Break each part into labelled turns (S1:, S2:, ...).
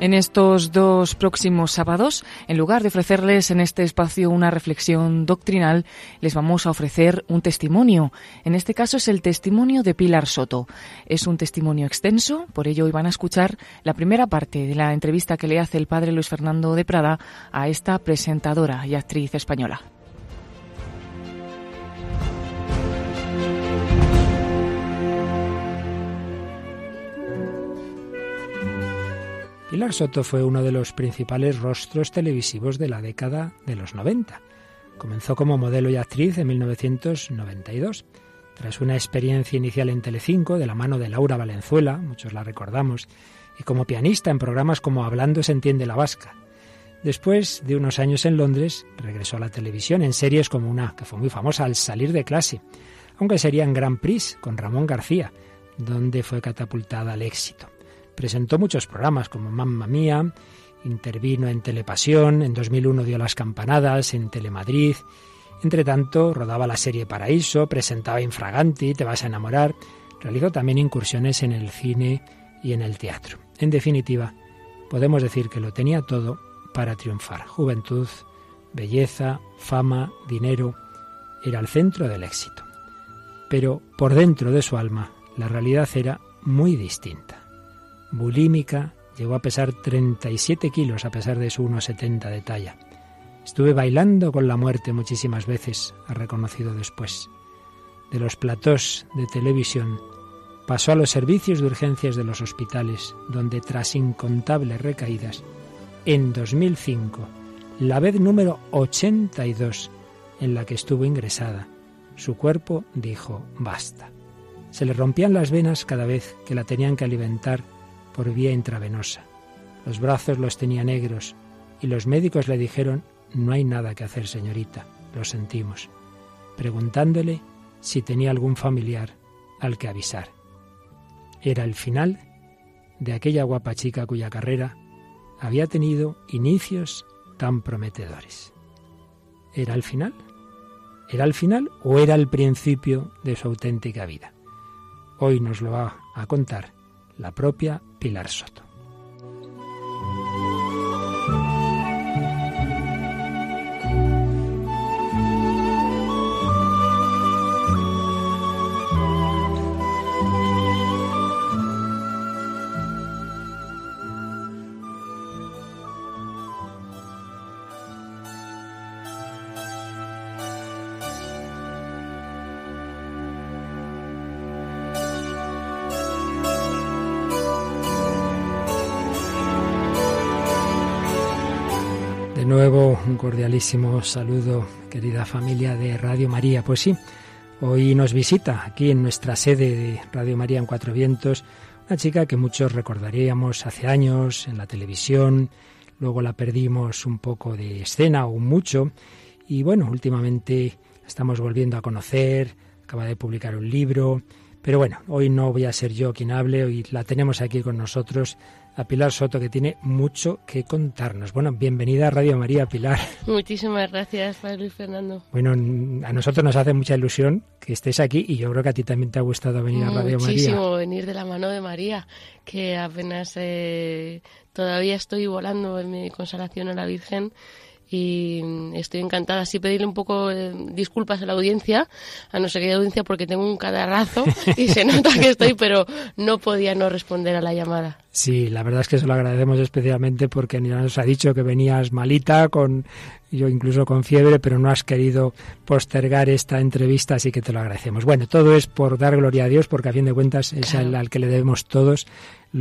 S1: En estos dos próximos sábados, en lugar de ofrecerles en este espacio una reflexión doctrinal, les vamos a ofrecer un testimonio. En este caso es el testimonio de Pilar Soto. Es un testimonio extenso, por ello hoy van a escuchar la primera parte de la entrevista que le hace el padre Luis Fernando de Prada a esta presentadora y actriz española.
S2: Pilar Soto fue uno de los principales rostros televisivos de la década de los 90. Comenzó como modelo y actriz en 1992. Tras una experiencia inicial en Telecinco de la mano de Laura Valenzuela, muchos la recordamos, y como pianista en programas como Hablando se entiende la vasca. Después de unos años en Londres, regresó a la televisión en series como una que fue muy famosa al salir de clase, aunque sería en Grand Prix con Ramón García, donde fue catapultada al éxito. Presentó muchos programas como Mamma Mía, intervino en Telepasión, en 2001 dio las campanadas en Telemadrid. Entre tanto, rodaba la serie Paraíso, presentaba Infraganti, Te vas a enamorar. Realizó también incursiones en el cine y en el teatro. En definitiva, podemos decir que lo tenía todo para triunfar. Juventud, belleza, fama, dinero. Era el centro del éxito. Pero por dentro de su alma, la realidad era muy distinta bulímica, llegó a pesar 37 kilos a pesar de su 1,70 de talla. Estuve bailando con la muerte muchísimas veces, ha reconocido después. De los platós de televisión pasó a los servicios de urgencias de los hospitales, donde tras incontables recaídas, en 2005, la vez número 82 en la que estuvo ingresada, su cuerpo dijo basta. Se le rompían las venas cada vez que la tenían que alimentar por vía intravenosa. Los brazos los tenía negros y los médicos le dijeron, no hay nada que hacer, señorita, lo sentimos, preguntándole si tenía algún familiar al que avisar. Era el final de aquella guapa chica cuya carrera había tenido inicios tan prometedores. ¿Era el final? ¿Era el final o era el principio de su auténtica vida? Hoy nos lo va a contar la propia Pilar Soto. Nuevo un cordialísimo saludo, querida familia de Radio María. Pues sí, hoy nos visita aquí en nuestra sede de Radio María en Cuatro Vientos una chica que muchos recordaríamos hace años en la televisión, luego la perdimos un poco de escena o mucho y bueno, últimamente la estamos volviendo a conocer, acaba de publicar un libro, pero bueno, hoy no voy a ser yo quien hable, hoy la tenemos aquí con nosotros a Pilar Soto, que tiene mucho que contarnos. Bueno, bienvenida a Radio María, Pilar.
S3: Muchísimas gracias, Padre Luis Fernando.
S2: Bueno, a nosotros nos hace mucha ilusión que estés aquí y yo creo que a ti también te ha gustado venir a Radio
S3: María.
S2: Muchísimo
S3: venir de la mano de María, que apenas eh, todavía estoy volando en mi consagración a la Virgen y estoy encantada. Sí pedirle un poco eh, disculpas a la audiencia, a no sé qué audiencia, porque tengo un cadarrazo y se nota que estoy, pero no podía no responder a la llamada.
S2: Sí, la verdad es que eso lo agradecemos especialmente porque nos ha dicho que venías malita, con yo incluso con fiebre, pero no has querido postergar esta entrevista, así que te lo agradecemos. Bueno, todo es por dar gloria a Dios, porque a fin de cuentas es al que le debemos todos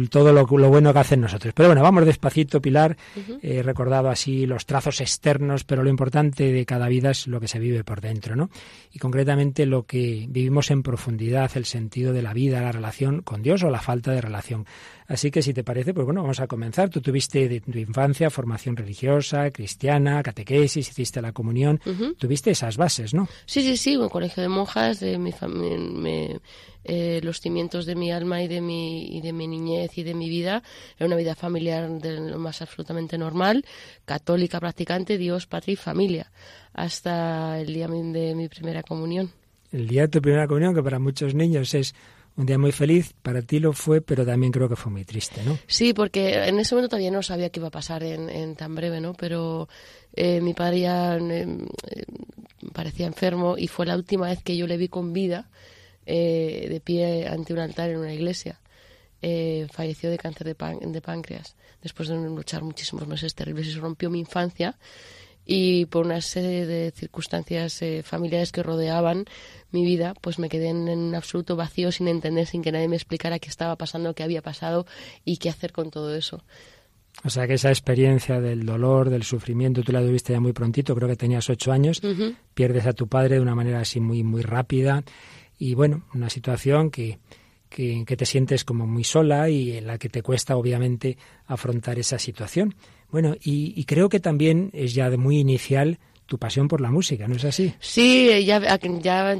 S2: todo lo, bueno que hacen nosotros. Pero bueno, vamos despacito, Pilar. He recordado así los trazos externos, pero lo importante de cada vida es lo que se vive por dentro, ¿no? Y concretamente lo que vivimos en profundidad, el sentido de la vida, la relación con Dios o la falta de relación. Así que si te parece, pues bueno, vamos a comenzar. Tú tuviste de tu infancia formación religiosa, cristiana, catequesis, hiciste la comunión, tuviste esas bases, ¿no?
S3: Sí, sí, sí, un colegio de monjas, de mi familia, eh, los cimientos de mi alma y de mi, y de mi niñez y de mi vida. Era una vida familiar de lo más absolutamente normal, católica practicante, Dios, patria y familia, hasta el día de mi primera comunión.
S2: El día de tu primera comunión, que para muchos niños es un día muy feliz, para ti lo fue, pero también creo que fue muy triste, ¿no?
S3: Sí, porque en ese momento todavía no sabía qué iba a pasar en, tan breve, ¿no? Pero eh, mi padre ya eh, parecía enfermo y fue la última vez que yo le vi con vida eh, de pie ante un altar en una iglesia. falleció de cáncer de, de páncreas después de luchar muchísimos meses terribles y se rompió mi infancia y por una serie de circunstancias eh, familiares que rodeaban mi vida, pues me quedé en, un absoluto vacío sin entender, sin que nadie me explicara qué estaba pasando, qué había pasado y qué hacer con todo eso.
S2: O sea que esa experiencia del dolor, del sufrimiento, tú la tuviste ya muy prontito, creo que tenías ocho años, pierdes a tu padre de una manera así muy, muy rápida y bueno, una situación que, que, te sientes como muy sola y en la que te cuesta obviamente afrontar esa situación. Bueno, y, creo que también es ya de muy inicial tu pasión por la música, ¿no es así?
S3: Sí, ya, ya, ya,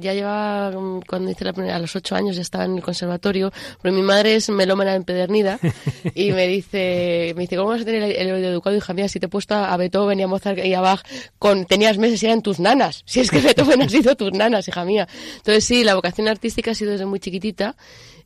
S3: ya llevaba, mm, cuando hice la primera, a los ocho años ya estaba en el conservatorio, pero mi madre es melómana empedernida y me dice, me dice, ¿cómo vas a tener el, oído educado, hija mía, si te he puesto a Beethoven y a Mozart y a Bach con, tenías meses y eran tus nanas? Si es que Beethoven ha sido tus nanas, hija mía. Entonces sí, la vocación artística ha sido desde muy chiquitita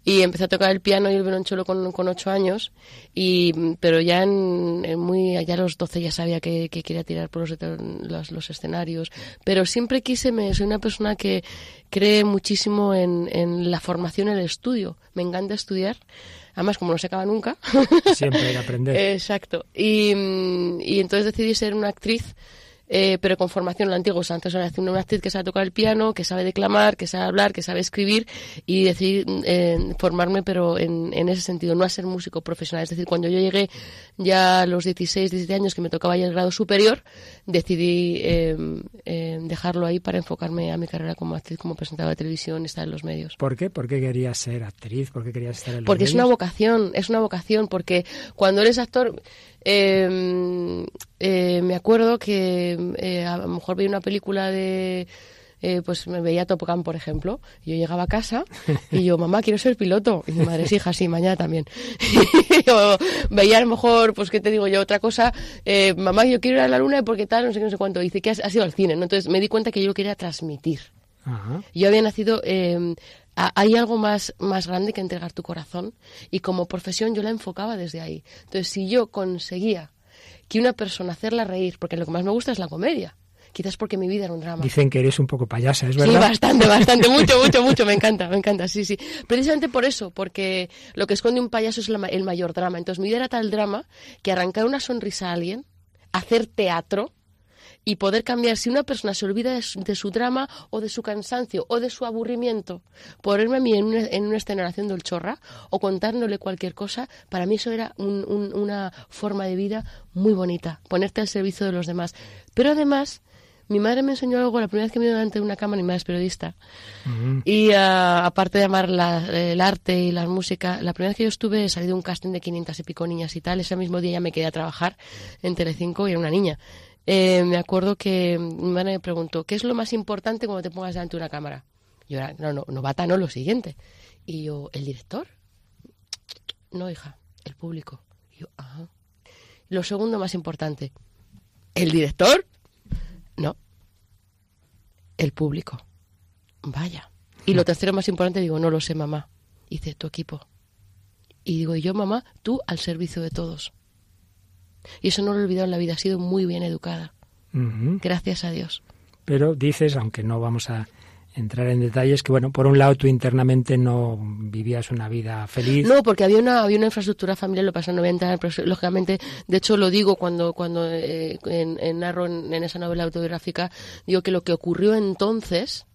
S3: y empecé a tocar el piano y el violonchelo con, con ocho años, y, pero ya en, muy allá a los doce ya sabía que, quería tirar por los, los, escenarios, pero siempre quise, me, soy una persona que cree muchísimo en, en la formación, en el estudio, me encanta estudiar, además como no se acaba nunca.
S2: Siempre hay que aprender.
S3: Exacto, y, y entonces decidí ser una actriz eh, pero con formación la antigua. antes era una actriz que sabe tocar el piano, que sabe declamar, que sabe hablar, que sabe escribir y decidí eh, formarme, pero en, en, ese sentido, no a ser músico profesional. Es decir, cuando yo llegué ya a los 16, 17 años, que me tocaba ya el grado superior, decidí eh, dejarlo ahí para enfocarme a mi carrera como actriz, como presentadora de televisión estar en los medios.
S2: ¿Por qué? ¿Por qué querías ser actriz? ¿Por qué querías estar en los
S3: Porque
S2: es
S3: una vocación, es una vocación, porque cuando eres actor eh, eh, me acuerdo que eh, a lo mejor veía una película de... Eh, pues me veía Top Gun, por ejemplo. Yo llegaba a casa y yo, mamá, quiero ser piloto. Y mi madre, es hija, sí, mañana también. yo veía a lo mejor, pues, ¿qué te digo yo? Otra cosa, mamá, yo quiero ir a la luna porque tal, no sé qué, no sé cuánto. dice que ha sido al cine, ¿no? Entonces me di cuenta que yo quería transmitir. Yo había nacido eh, hay algo más, más grande que entregar tu corazón y como profesión yo la enfocaba desde ahí. Entonces, si yo conseguía que una persona hacerla reír, porque lo que más me gusta es la comedia, quizás porque mi vida era un drama.
S2: Dicen que eres un poco payasa, ¿es verdad?
S3: Sí, bastante, bastante, mucho, mucho, mucho, me encanta, me encanta, sí, sí. Precisamente por eso, porque lo que esconde un payaso es el mayor drama. Entonces, mi vida era tal drama que arrancar una sonrisa a alguien, hacer teatro, y poder cambiar. Si una persona se olvida de su, drama o de su cansancio o de su aburrimiento, ponerme a mí en una, en una escena haciendo el chorra o contándole cualquier cosa, para mí eso era una forma de vida muy bonita, ponerte al servicio de los demás. Pero además, mi madre me enseñó algo la primera vez que me dio delante de una cámara, mi madre es periodista. Y ah, aparte de amar el arte y la música, la primera vez que yo estuve salí de un casting de 500 y pico niñas y tal. Ese mismo día ya me quedé a trabajar en Telecinco y era una niña. Eh, me acuerdo que mi me preguntó, ¿qué es lo más importante cuando te pongas delante de una cámara? Yo era, no, no, novata no, lo siguiente. Y yo, ¿el director? No, hija, el público. Y yo, ajá. Lo segundo más importante, ¿el director? No, el público. Vaya. Y lo tercero más importante, digo, no lo sé, mamá. Dice, tu equipo. Y digo, y yo, mamá, tú al servicio de todos. Y eso no lo he olvidado en la vida, ha sido muy bien educada. Gracias a Dios.
S2: Pero dices, aunque no vamos a entrar en detalles, que bueno, por un lado tú internamente no vivías una vida feliz.
S3: No, porque había una, había una infraestructura familiar, lo pasó en 90, pero lógicamente, de hecho lo digo cuando, cuando eh, en, narro en, esa novela autobiográfica, digo que lo que ocurrió entonces,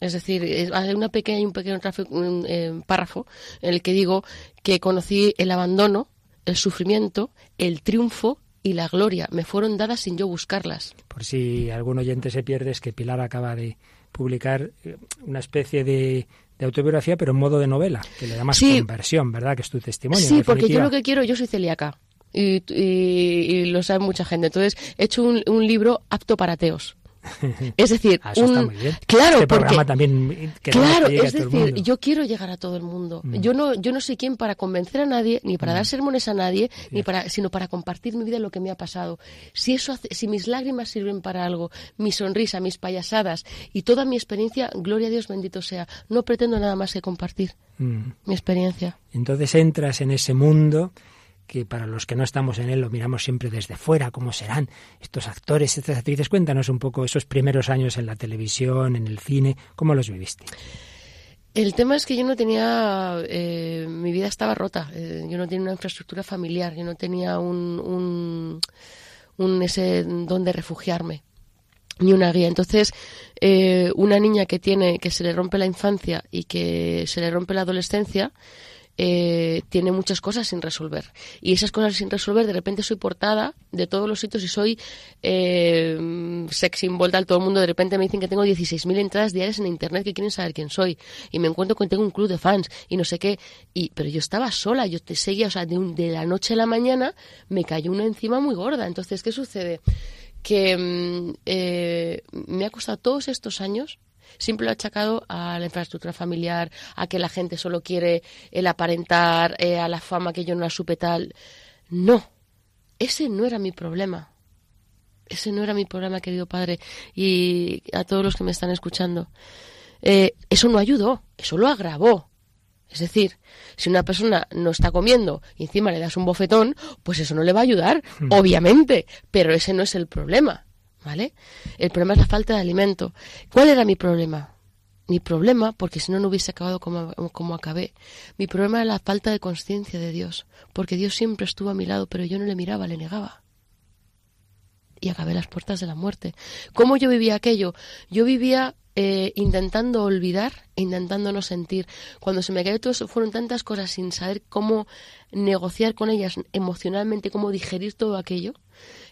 S3: es decir, hay una pequeña, un pequeño un, eh, párrafo en el que digo que conocí el abandono el sufrimiento, el triunfo y la gloria me fueron dadas sin yo buscarlas.
S2: Por si algún oyente se pierde, es que Pilar acaba de publicar eh, una especie de, autobiografía, pero en modo de novela, que le da más conversión, ¿verdad? Que es tu testimonio.
S3: Sí, porque yo lo que quiero, yo soy celíaca. Y, lo sabe mucha gente. Entonces, he hecho un, un libro apto para ateos. Es decir,
S2: ah, un,
S3: claro,
S2: este porque, también
S3: claro, es decir, yo quiero llegar a todo el mundo. Mm. Yo no, yo no soy quien para convencer a nadie, ni para mm. dar sermones a nadie, ni para, sino para compartir mi vida lo que me ha pasado. Si eso, si mis lágrimas sirven para algo, mi sonrisa, mis payasadas y toda mi experiencia, gloria a Dios bendito sea. No pretendo nada más que compartir mm. mi experiencia.
S2: Entonces entras en ese mundo que para los que no estamos en él lo miramos siempre desde fuera, cómo serán estos actores, estas actrices. Cuéntanos un poco esos primeros años en la televisión, en el cine, ¿cómo los viviste?
S3: El tema es que yo no tenía, eh, mi vida estaba rota, eh, yo no tenía una infraestructura familiar, yo no tenía un, un, ese donde refugiarme ni una guía. Entonces, eh, una niña que tiene, que se le rompe la infancia y que se le rompe la adolescencia, eh, tiene muchas cosas sin resolver. Y esas cosas sin resolver, de repente soy portada de todos los sitios y soy eh, sex symbol tal. Todo el mundo de repente me dicen que tengo 16.000 entradas diarias en internet que quieren saber quién soy. Y me encuentro con tengo un club de fans y no sé qué. Y, pero yo estaba sola, yo te seguía, o sea, de, de la noche a la mañana me cayó una encima muy gorda. Entonces, ¿qué sucede? Que mm, eh, me ha costado todos estos años siempre lo ha achacado a la infraestructura familiar, a que la gente solo quiere el aparentar, eh, a la fama que yo no la supe tal. No, ese no era mi problema. Ese no era mi problema, querido padre, y a todos los que me están escuchando. Eh, eso no ayudó, eso lo agravó. Es decir, si una persona no está comiendo y encima le das un bofetón, pues eso no le va a ayudar, hmm. obviamente, pero ese no es el problema. ¿Vale? El problema es la falta de alimento. ¿Cuál era mi problema? Mi problema, porque si no, no hubiese acabado como, como acabé. Mi problema era la falta de conciencia de Dios, porque Dios siempre estuvo a mi lado, pero yo no le miraba, le negaba. Y acabé las puertas de la muerte. ¿Cómo yo vivía aquello? Yo vivía eh, intentando olvidar intentando no sentir. Cuando se me cayó todo eso, fueron tantas cosas sin saber cómo negociar con ellas emocionalmente, cómo digerir todo aquello,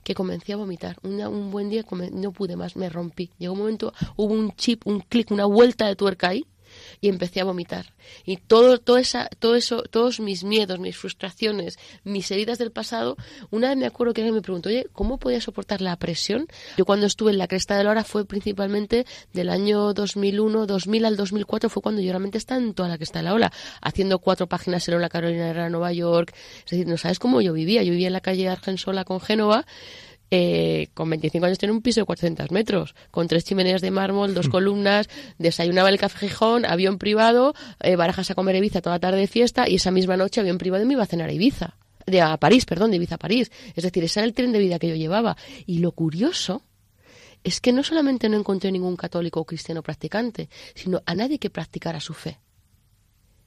S3: que comencé a vomitar. un buen día no pude más, me rompí. Llegó un momento, hubo un chip, un clic, una vuelta de tuerca ahí y empecé a vomitar. Y todo, todo, esa, todo eso, todos mis miedos, mis frustraciones, mis heridas del pasado, una vez me acuerdo que alguien me preguntó, oye, ¿cómo podía soportar la presión? Yo cuando estuve en la cresta de la hora fue principalmente del año 2001, 2000 al 2004, fue cuando yo realmente estaba en toda la cresta de la ola, haciendo cuatro páginas en la Carolina de Nueva York. Es decir, no sabes cómo yo vivía. Yo vivía en la calle Argensola con Génova eh, con 25 años tiene un piso de 400 metros, con tres chimeneas de mármol, dos hmm. columnas, desayunaba el café Gijón, avión privado, eh, barajas a comer Ibiza toda tarde de fiesta y esa misma noche avión privado me iba a cenar a Ibiza. De a París, perdón, de Ibiza a París. Es decir, ese era el tren de vida que yo llevaba. Y lo curioso es que no solamente no encontré ningún católico o cristiano practicante, sino a nadie que practicara su fe.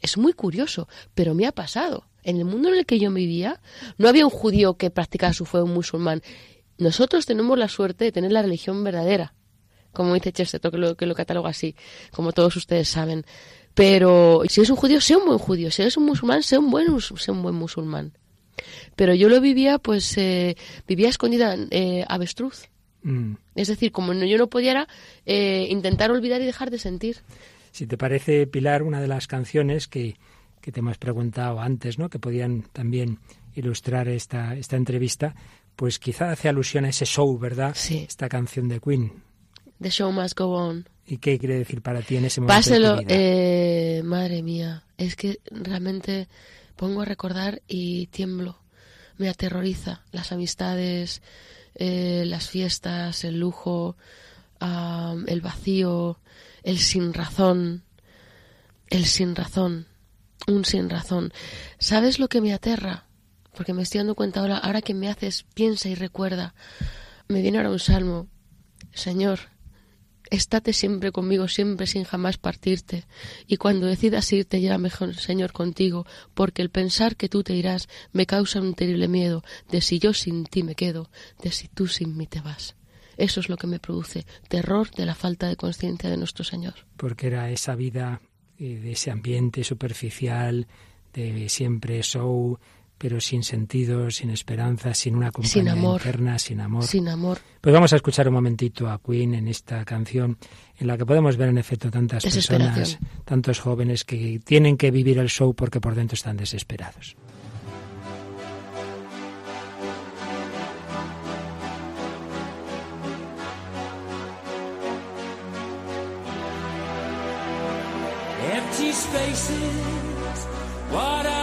S3: Es muy curioso, pero me ha pasado. En el mundo en el que yo vivía, no había un judío que practicara su fe o un musulmán. Nosotros tenemos la suerte de tener la religión verdadera, como dice Chesterton, que lo, que lo cataloga así, como todos ustedes saben. Pero si eres un judío, sé un buen judío. Si eres un musulmán, sé un buen, un buen musulmán. Pero yo lo vivía, pues, eh, vivía escondida eh, avestruz. Mm. Es decir, como yo no podía eh, intentar olvidar y dejar de sentir.
S2: Si te parece, Pilar, una de las canciones que, que te hemos preguntado antes, ¿no? que podían también ilustrar esta, esta entrevista, pues quizá hace alusión a ese show, ¿verdad?
S3: Sí.
S2: Esta canción de Queen.
S3: The show must go on.
S2: ¿Y qué quiere decir para ti en ese momento?
S3: Páselo, eh, madre mía, es que realmente pongo a recordar y tiemblo. Me aterroriza las amistades, eh, las fiestas, el lujo, el vacío, el sin razón, el sin razón, un sin razón. ¿Sabes lo que me aterra? Porque me estoy dando cuenta ahora, ahora que me haces, piensa y recuerda. Me viene ahora un salmo. Señor, estate siempre conmigo, siempre sin jamás partirte. Y cuando decidas irte, llévame, Señor, contigo, porque el pensar que tú te irás me causa un terrible miedo de si yo sin ti me quedo, de si tú sin mí te vas. Eso es lo que me produce terror de la falta de conciencia de nuestro Señor.
S2: Porque era esa vida eh, de ese ambiente superficial, de siempre show, pero sin sentido, sin esperanza, sin una compañía
S3: sin amor.
S2: interna, sin amor.
S3: Sin amor.
S2: Pues vamos a escuchar un momentito a Queen en esta canción en la que podemos ver en efecto tantas personas, tantos jóvenes que tienen que vivir el show porque por dentro están desesperados.
S4: Empty spaces, what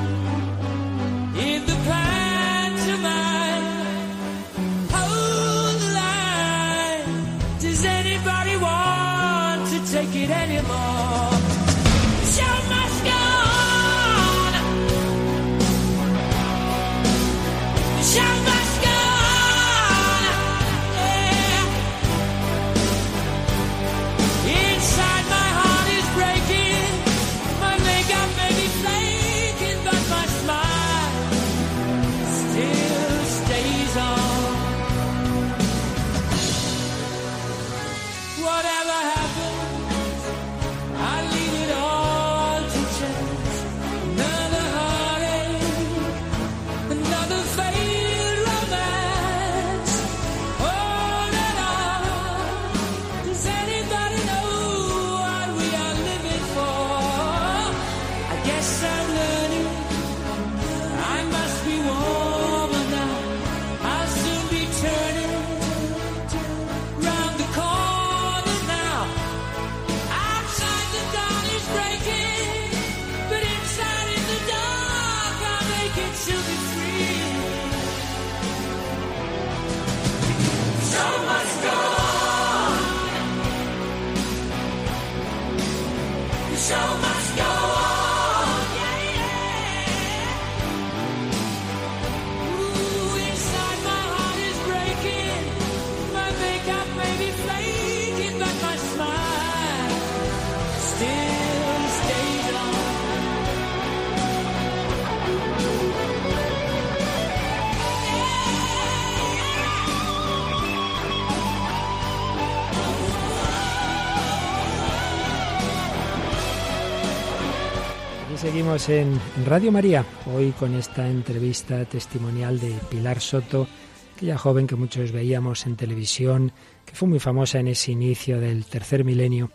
S2: seguimos en Radio María, hoy con esta entrevista testimonial de Pilar Soto, aquella joven que muchos veíamos en televisión, que fue muy famosa en ese inicio del tercer milenio,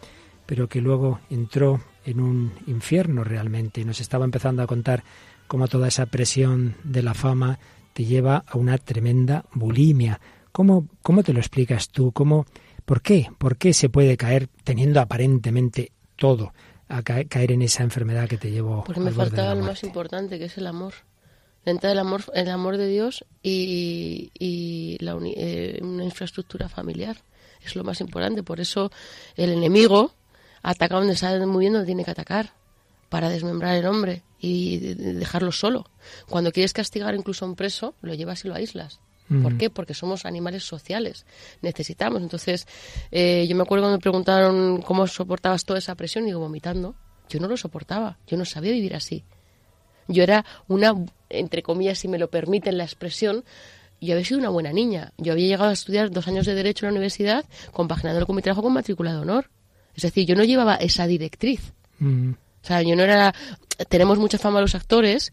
S2: pero que luego entró en un infierno realmente. Nos estaba empezando a contar cómo toda esa presión de la fama te lleva a una tremenda bulimia. ¿Cómo, cómo te lo explicas tú? ¿Cómo, ¿Por qué? ¿Por qué se puede caer teniendo aparentemente todo? A caer en esa enfermedad que te llevó.
S3: Porque me faltaba lo más importante, que es el amor. Entra el amor, el amor de Dios y, y la eh, una infraestructura familiar. Es lo más importante. Por eso el enemigo ataca donde está muy bien donde tiene que atacar para desmembrar el hombre y dejarlo solo. Cuando quieres castigar incluso a un preso, lo llevas y lo aíslas. ¿Por qué? Porque somos animales sociales, necesitamos. Entonces, eh, yo me acuerdo cuando me preguntaron cómo soportabas toda esa presión, y digo, vomitando. Yo no lo soportaba, yo no sabía vivir así. Yo era una, entre comillas, si me lo permiten la expresión, yo había sido una buena niña. Yo había llegado a estudiar dos años de Derecho en la universidad, compaginándolo con mi trabajo con matrícula de honor. Es decir, yo no llevaba esa directriz.
S2: Mm.
S3: O sea, yo no era... Tenemos mucha fama los actores,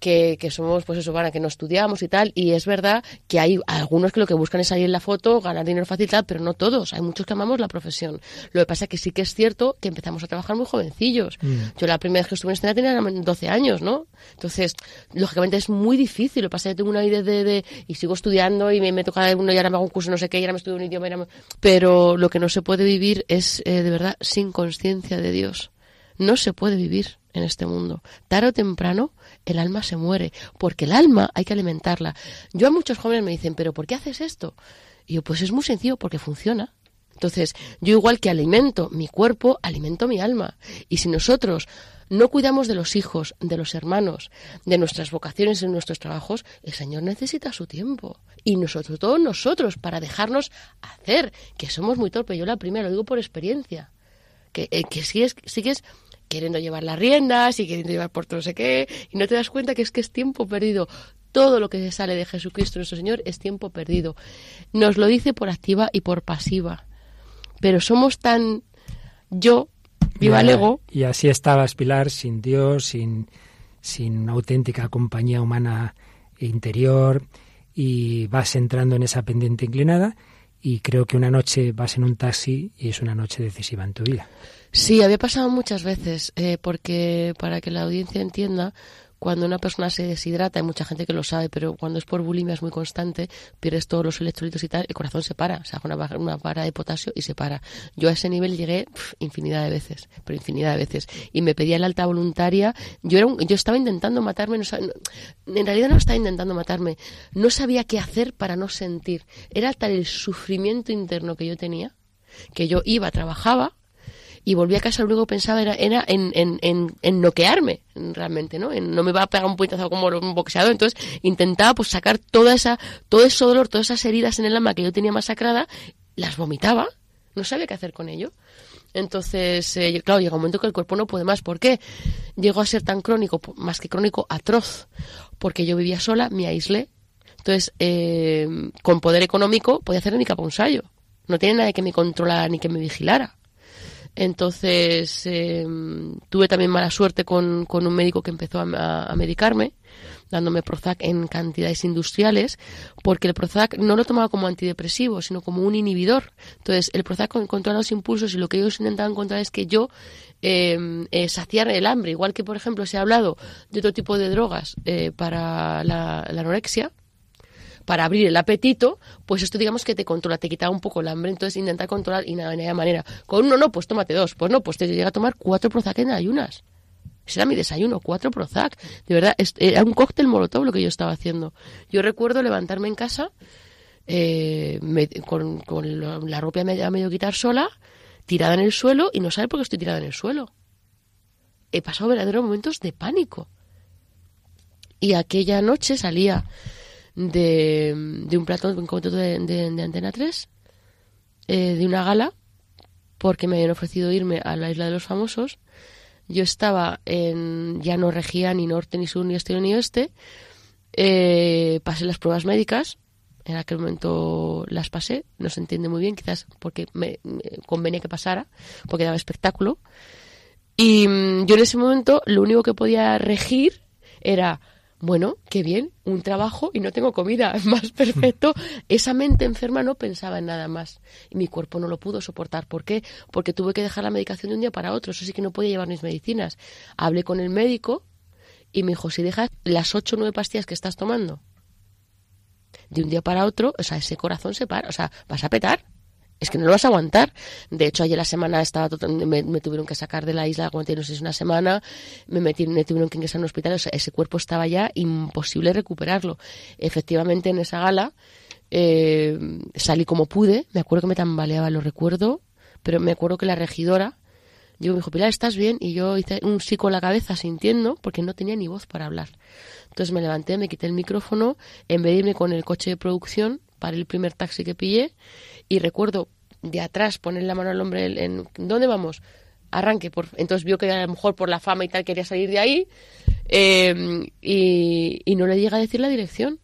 S3: que, que, somos, pues eso, para que no estudiamos y tal, y es verdad que hay algunos que lo que buscan es salir en la foto, ganar dinero fácil y tal, pero no todos, hay muchos que amamos la profesión. Lo que pasa es que sí que es cierto que empezamos a trabajar muy jovencillos. Mm. Yo la primera vez que estuve en escena tenía 12 años, ¿no? Entonces, lógicamente es muy difícil, lo que pasa es que tengo una idea de, de, y sigo estudiando y me, me toca uno y ahora me hago un curso no sé qué, y ahora me estudio un idioma, me... pero lo que no se puede vivir es, eh, de verdad, sin conciencia de Dios. No se puede vivir en este mundo. Tarde o temprano el alma se muere, porque el alma hay que alimentarla. Yo a muchos jóvenes me dicen, pero ¿por qué haces esto? Y yo, pues es muy sencillo, porque funciona. Entonces, yo igual que alimento mi cuerpo, alimento mi alma. Y si nosotros no cuidamos de los hijos, de los hermanos, de nuestras vocaciones, de nuestros trabajos, el Señor necesita su tiempo. Y nosotros, todos nosotros, para dejarnos hacer, que somos muy torpes. Yo la primera lo digo por experiencia. Que, eh, que sigues, sigues queriendo llevar las riendas y queriendo llevar por todo no sé qué, y no te das cuenta que es que es tiempo perdido. Todo lo que sale de Jesucristo nuestro Señor es tiempo perdido. Nos lo dice por activa y por pasiva. Pero somos tan yo, viva el ego.
S2: Y así estabas, Pilar, sin Dios, sin, sin una auténtica compañía humana interior, y vas entrando en esa pendiente inclinada, y creo que una noche vas en un taxi y es una noche decisiva en tu vida.
S3: Sí, había pasado muchas veces, eh, porque para que la audiencia entienda, cuando una persona se deshidrata, hay mucha gente que lo sabe, pero cuando es por bulimia es muy constante, pierdes todos los electrolitos y tal, el corazón se para, se hace una, una vara de potasio y se para. Yo a ese nivel llegué infinidad de veces, pero infinidad de veces. Y me pedía la alta voluntaria, yo, era yo estaba intentando matarme, no, en realidad no estaba intentando matarme, no sabía qué hacer para no sentir. Era tal el sufrimiento interno que yo tenía, que yo iba, trabajaba, y volví a casa, que pensaba era, era en, en, en, en noquearme, realmente, ¿no? No me va a pegar un puñetazo como un boxeador. Entonces intentaba pues sacar toda esa, todo ese dolor, todas esas heridas en el alma que yo tenía masacrada, las vomitaba, no sabía qué hacer con ello. Entonces, eh, claro, llega un momento que el cuerpo no puede más. ¿Por qué? Llegó a ser tan crónico, más que crónico, atroz. Porque yo vivía sola, me aislé. Entonces, eh, con poder económico, podía hacer ni capa un. No tenía nadie que me controlara ni que me vigilara. Entonces em, tuve también mala suerte con, con, un médico que empezó a, a, medicarme, dándome Prozac en cantidades industriales, porque el Prozac no lo tomaba como antidepresivo, sino como un inhibidor. Entonces el Prozac controla los impulsos y lo que ellos intentaban encontrar es que yo eh, eh, saciar el hambre, igual que por ejemplo se ha hablado de otro tipo de drogas eh, para la anorexia, para abrir el apetito, pues esto digamos que te controla, te quita un poco el hambre, entonces intenta controlar y nada, de manera. Con uno no, pues tómate dos, pues no, pues te llega a tomar cuatro Prozac en ayunas. Ese era mi desayuno, cuatro Prozac. De verdad, era un cóctel molotov lo que yo estaba haciendo. Yo recuerdo levantarme en casa eh, me, con, con, la ropa a medio, a medio quitar sola, tirada en el suelo y no sabe por qué estoy tirada en el suelo. He pasado verdaderos momentos de pánico. Y aquella noche salía de, de un plato de, de, de, Antena 3, eh, de una gala, porque me habían ofrecido irme a la Isla de los Famosos. Yo estaba en, ya no regía ni norte, ni sur, ni este, ni oeste. Eh, pasé las pruebas médicas, en aquel momento las pasé, no se entiende muy bien, quizás porque me, me convenía que pasara, porque daba espectáculo. Y mm, yo en ese momento lo único que podía regir era bueno, qué bien, un trabajo y no tengo comida, más perfecto. Esa mente enferma no pensaba en nada más y mi cuerpo no lo pudo soportar. ¿Por qué? Porque tuve que dejar la medicación de un día para otro, eso sí que no podía llevar mis medicinas. Hablé con el médico y me dijo, si dejas las ocho o nueve pastillas que estás tomando de un día para otro, o sea, ese corazón se para, o sea, vas a petar es que no lo vas a aguantar. De hecho, ayer la semana estaba me, me, tuvieron que sacar de la isla, aguanté no sé una semana, me, metí, me tuvieron que ingresar en un hospital, o sea, ese cuerpo estaba ya imposible recuperarlo. Efectivamente, en esa gala eh, salí como pude, me acuerdo que me tambaleaba, lo recuerdo, pero me acuerdo que la regidora, yo me dijo, Pilar, ¿estás bien? Y yo hice un psico en la cabeza sintiendo, porque no tenía ni voz para hablar. Entonces me levanté, me quité el micrófono, en vez de irme con el coche de producción, para el primer taxi que pillé, y recuerdo de atrás poner la mano al hombre en, ¿dónde vamos? Arranque. Por, entonces vio que a lo mejor por la fama y tal quería salir de ahí eh, y, no le llega a decir la dirección.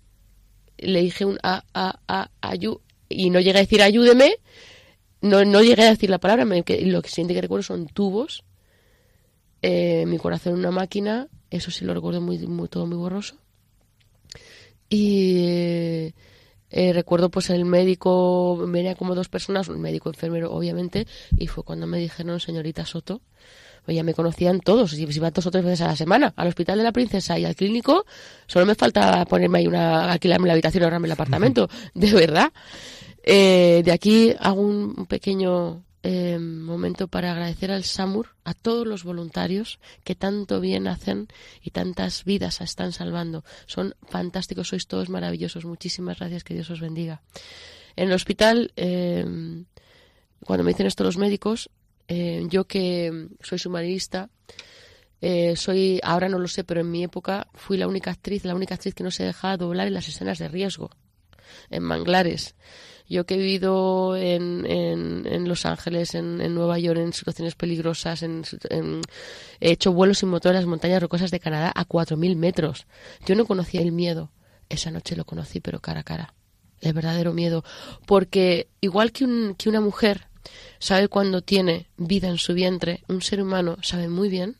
S3: Le dije un a, a, a, ayu, y no llegué a decir ayúdeme, no, no llegué a decir la palabra, me, lo que siguiente que recuerdo son tubos, eh, mi corazón una máquina, eso sí lo recuerdo muy, muy todo muy borroso. Y... eh, recuerdo pues el médico, venía como dos personas, un médico enfermero obviamente, y fue cuando me dijeron, señorita Soto, pues ya me conocían todos, si iba dos o tres veces a la semana, al hospital de la princesa y al clínico, solo me falta ponerme ahí una, alquilarme la habitación, ahorrarme el apartamento, de verdad. Eh, de aquí hago un pequeño eh, momento para agradecer al SAMUR, a todos los voluntarios que tanto bien hacen y tantas vidas están salvando. Son fantásticos, sois todos maravillosos. Muchísimas gracias, que Dios os bendiga. En el hospital, eh, cuando me dicen esto los médicos, eh, yo que soy submarinista, Eh, soy, ahora no lo sé, pero en mi época fui la única actriz, la única actriz que no se dejaba doblar en las escenas de riesgo, en manglares. Yo que he vivido en, en, en Los Ángeles, en, Nueva York, en situaciones peligrosas, en, en- he hecho vuelos sin motor en las montañas rocosas de Canadá a 4.000 metros. Yo no conocía el miedo. Esa noche lo conocí, pero cara a cara. El verdadero miedo. Porque igual que, un, que una mujer sabe cuando tiene vida en su vientre, un ser humano sabe muy bien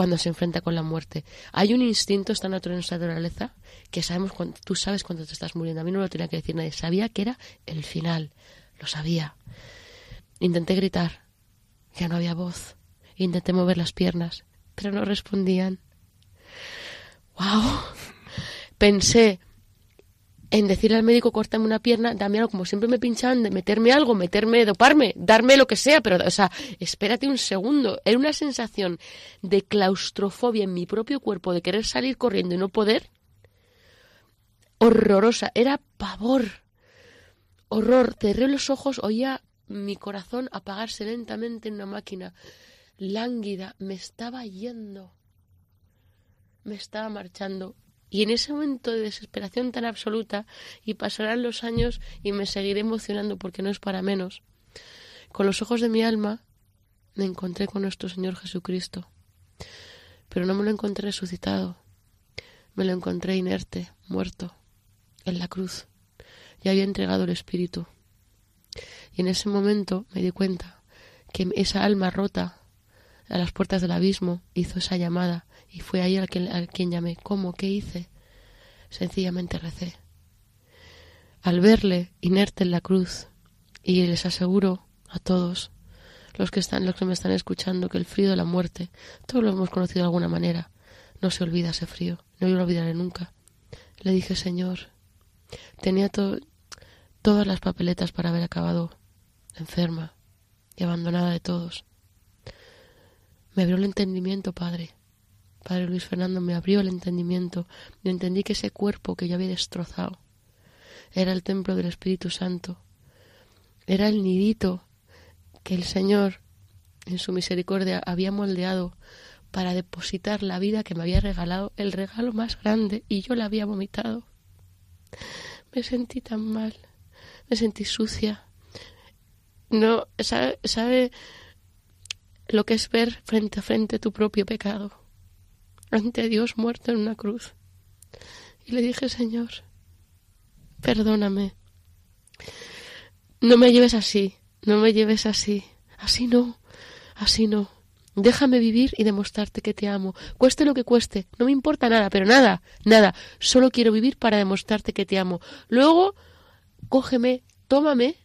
S3: cuando se enfrenta con la muerte. Hay un instinto está natural en nuestra naturaleza que sabemos cuando, tú sabes cuando te estás muriendo. A mí no me lo tenía que decir nadie. Sabía que era el final. Lo sabía. Intenté gritar. Ya no había voz. Intenté mover las piernas, pero no respondían. ¡Wow! Pensé en decirle al médico, córtame una pierna, dame algo, como siempre me pinchaban, de meterme algo, meterme, doparme, darme lo que sea, pero, o sea, espérate un segundo. Era una sensación de claustrofobia en mi propio cuerpo, de querer salir corriendo y no poder. Horrorosa, era pavor. Horror. Cerré los ojos, oía mi corazón apagarse lentamente en una máquina. Lánguida, me estaba yendo. Me estaba marchando. Y en ese momento de desesperación tan absoluta, y pasarán los años y me seguiré emocionando porque no es para menos, con los ojos de mi alma me encontré con nuestro Señor Jesucristo. Pero no me lo encontré resucitado, me lo encontré inerte, muerto, en la cruz. Ya había entregado el Espíritu. Y en ese momento me di cuenta que esa alma rota a las puertas del abismo hizo esa llamada y fue ahí al al quien llamé. ¿Cómo? ¿Qué hice? Sencillamente recé. Al verle inerte en la cruz, y les aseguro a todos los que están, los que me están escuchando, que el frío de la muerte, todos lo hemos conocido de alguna manera, no se olvida ese frío, no lo olvidaré nunca. Le dije, Señor, tenía to- todas las papeletas para haber acabado enferma y abandonada de todos. Me abrió el entendimiento, Padre. Padre Luis Fernando me abrió el entendimiento y entendí que ese cuerpo que yo había destrozado era el templo del Espíritu Santo. Era el nidito que el Señor, en su misericordia, había moldeado para depositar la vida que me había regalado, el regalo más grande, y yo la había vomitado. Me sentí tan mal, me sentí sucia. No, sabe, sabe lo que es ver frente a frente tu propio pecado ante Dios muerto en una cruz. Y le dije, Señor, perdóname. No me lleves así, no me lleves así. Así no, así no. Déjame vivir y demostrarte que te amo. Cueste lo que cueste, no me importa nada, pero nada, nada. Solo quiero vivir para demostrarte que te amo. Luego, cógeme, tómame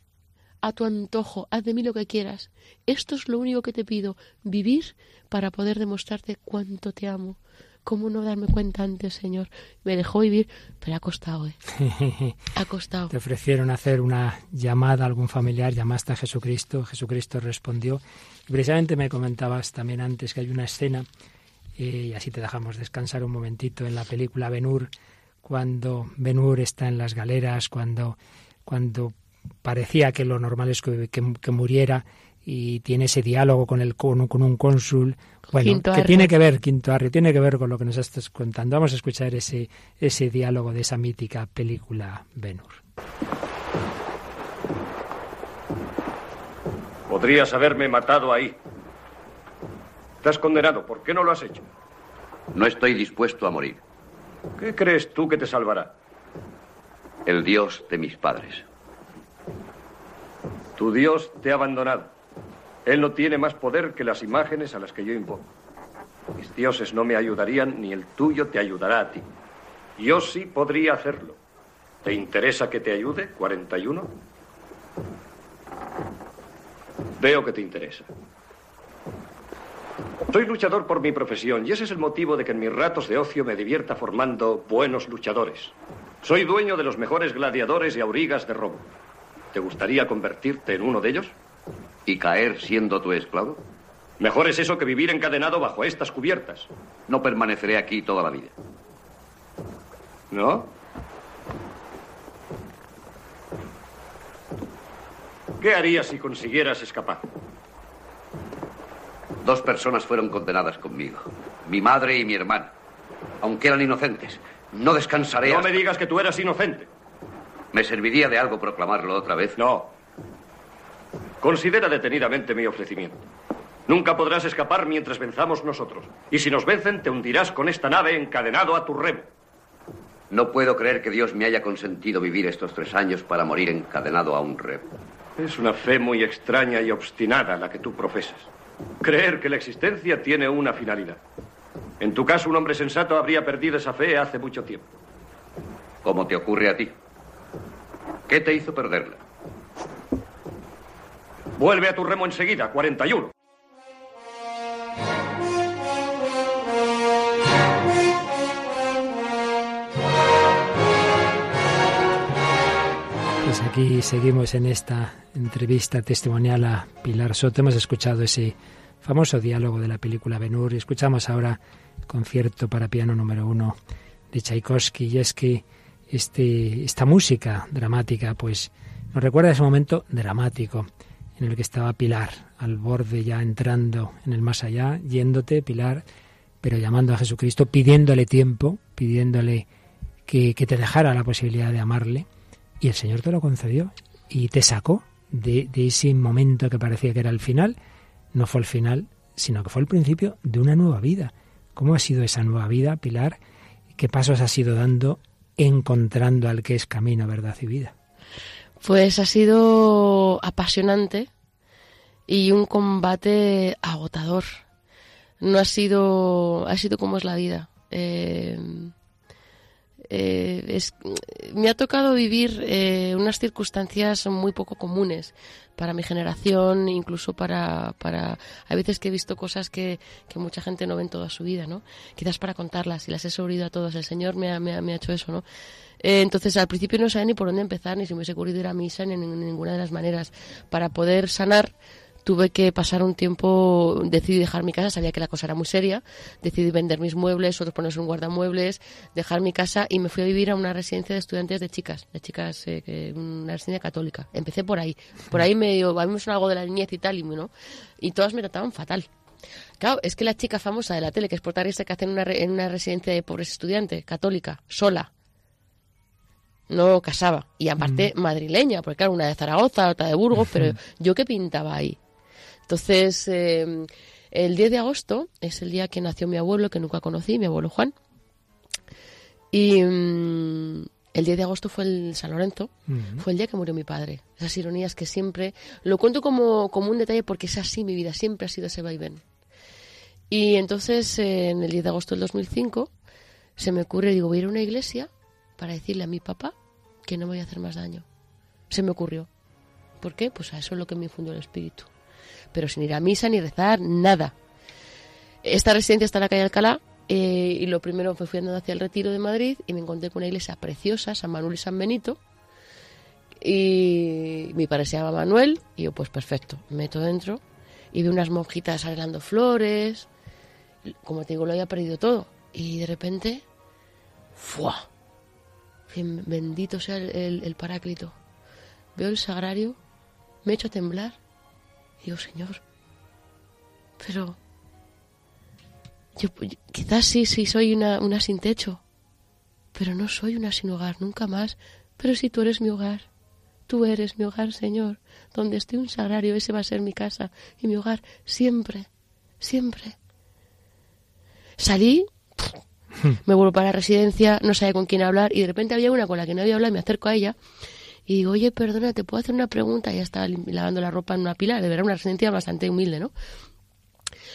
S3: a tu antojo, haz de mí lo que quieras. Esto es lo único que te pido, vivir para poder demostrarte cuánto te amo. ¿Cómo no darme cuenta antes, Señor? Me dejó vivir, pero ha costado, ¿eh? Ha costado.
S2: Te ofrecieron hacer una llamada a algún familiar, llamaste a Jesucristo, Jesucristo respondió. Y precisamente me comentabas también antes que hay una escena, eh, y así te dejamos descansar un momentito, en la película Ben-Hur, cuando Ben-Hur está en las galeras, cuando, cuando parecía que lo normal es que, que- que muriera y tiene ese diálogo con el con, con un cónsul bueno
S3: Quinto
S2: que
S3: Arrio.
S2: tiene que ver quinto Arrio tiene que ver con lo que nos estás contando vamos a escuchar ese ese diálogo de esa mítica película Ben-Hur
S5: Podrías haberme matado ahí. Estás condenado. ¿Por qué no lo has hecho?
S6: No estoy dispuesto a morir.
S5: ¿Qué crees tú que te salvará?
S6: El Dios de mis padres.
S5: Tu Dios te ha abandonado. Él no tiene más poder que las imágenes a las que yo invoco. Mis dioses no me ayudarían, ni el tuyo te ayudará a ti. Yo sí podría hacerlo. ¿Te interesa que te ayude, 41? Veo que te interesa. Soy luchador por mi profesión y ese es el motivo de que en mis ratos de ocio me divierta formando buenos luchadores. Soy dueño de los mejores gladiadores y aurigas de Roma. ¿Te gustaría convertirte en uno de ellos?
S6: ¿Y caer siendo tu esclavo?
S5: Mejor es eso que vivir encadenado bajo estas cubiertas.
S6: No permaneceré aquí toda la vida.
S5: ¿No? ¿Qué harías si consiguieras escapar?
S6: Dos personas fueron condenadas conmigo. Mi madre y mi hermana. Aunque eran inocentes. No descansaré.
S5: No
S6: hasta-
S5: me digas que tú eras inocente.
S6: ¿Me serviría de algo proclamarlo otra vez?
S5: No. Considera detenidamente mi ofrecimiento. Nunca podrás escapar mientras venzamos nosotros. Y si nos vencen, te hundirás con esta nave encadenado a tu remo.
S6: No puedo creer que Dios me haya consentido vivir estos tres años para morir encadenado a un remo.
S5: Es una fe muy extraña y obstinada la que tú profesas. Creer que la existencia tiene una finalidad. En tu caso, un hombre sensato habría perdido esa fe hace mucho tiempo.
S6: ¿Cómo te ocurre a ti? ¿Qué te hizo perderla?
S5: Vuelve a tu remo enseguida, 41.
S2: Pues aquí seguimos en esta entrevista testimonial a Pilar Soto. Hemos escuchado ese famoso diálogo de la película Ben-Hur y escuchamos ahora concierto para piano número uno de Tchaikovsky. Y es que este, esta música dramática, pues nos recuerda ese momento dramático en el que estaba Pilar, al borde ya entrando en el más allá, yéndote, Pilar, pero llamando a Jesucristo, pidiéndole tiempo, pidiéndole que, que te dejara la posibilidad de amarle. Y el Señor te lo concedió y te sacó de, ese momento que parecía que era el final. No fue el final, sino que fue el principio de una nueva vida. ¿Cómo ha sido esa nueva vida, Pilar? ¿Qué pasos has ido dando encontrando al que es camino, verdad y vida?
S3: Pues ha sido apasionante y un combate agotador. No ha sido, ha sido como es la vida. Eh, eh, es- me ha tocado vivir eh, unas circunstancias muy poco comunes para mi generación, incluso para, para... Hay veces que he visto cosas que, que mucha gente no ve en toda su vida, ¿no? Quizás para contarlas y las he sobrevivido a todos. El Señor me ha, me ha- me ha hecho eso, ¿no? Eh, entonces, al principio no sabía ni por dónde empezar, ni si me hubiese ocurrido ir a misa, ni en ninguna de las maneras. Para poder sanar, tuve que pasar un tiempo, decidí dejar mi casa, sabía que la cosa era muy seria, decidí vender mis muebles, otros ponerse un guardamuebles, dejar mi casa y me fui a vivir a una residencia de estudiantes de chicas, de chicas, eh, una residencia católica. Empecé por ahí, por ahí medio, a mí me suena algo de la niñez y tal, y, ¿no? y todas me trataban fatal. Claro, es que la chica famosa de la tele, que es protagonista que hace en una, re- en una residencia de pobres estudiantes, católica, sola, no casaba. Y aparte madrileña, porque claro, una de Zaragoza, otra de Burgos, pero yo qué pintaba ahí. Entonces, eh, el 10 de agosto es el día que nació mi abuelo, que nunca conocí, mi abuelo Juan. Y mm, el 10 de agosto fue el San Lorenzo, fue el día que murió mi padre. Esas ironías que siempre... Lo cuento como, como un detalle porque es así mi vida, siempre ha sido ese vaivén. Y entonces, eh, en el 10 de agosto del 2005, se me ocurre, digo, voy a ir a una iglesia para decirle a mi papá que no me voy a hacer más daño. Se me ocurrió. ¿Por qué? Pues a eso es lo que me infundió el espíritu. Pero sin ir a misa ni rezar, nada. Esta residencia está en la calle Alcalá eh, y lo primero fue fui andando hacia el Retiro de Madrid y me encontré con una iglesia preciosa, San Manuel y San Benito. Y mi padre se llama Manuel y yo pues perfecto, me meto dentro y veo unas monjitas arreglando flores. Como te digo, lo había perdido todo. Y de repente, ¡fua! Bendito sea el, el- el Paráclito. Veo el sagrario, me echo a temblar. Digo, Señor, pero yo, yo- quizás sí, sí soy una, una sin techo, pero no soy una sin hogar, nunca más. Pero si tú eres mi hogar, tú eres mi hogar, Señor. Donde esté un sagrario, ese va a ser mi casa y mi hogar siempre, siempre. Salí, me vuelvo para la residencia, no sabía con quién hablar y de repente había una con la que no había hablado y me acerco a ella y digo, oye, perdona, ¿te puedo hacer una pregunta? Ya estaba lavando la ropa en una pila, de verdad una residencia bastante humilde, ¿no?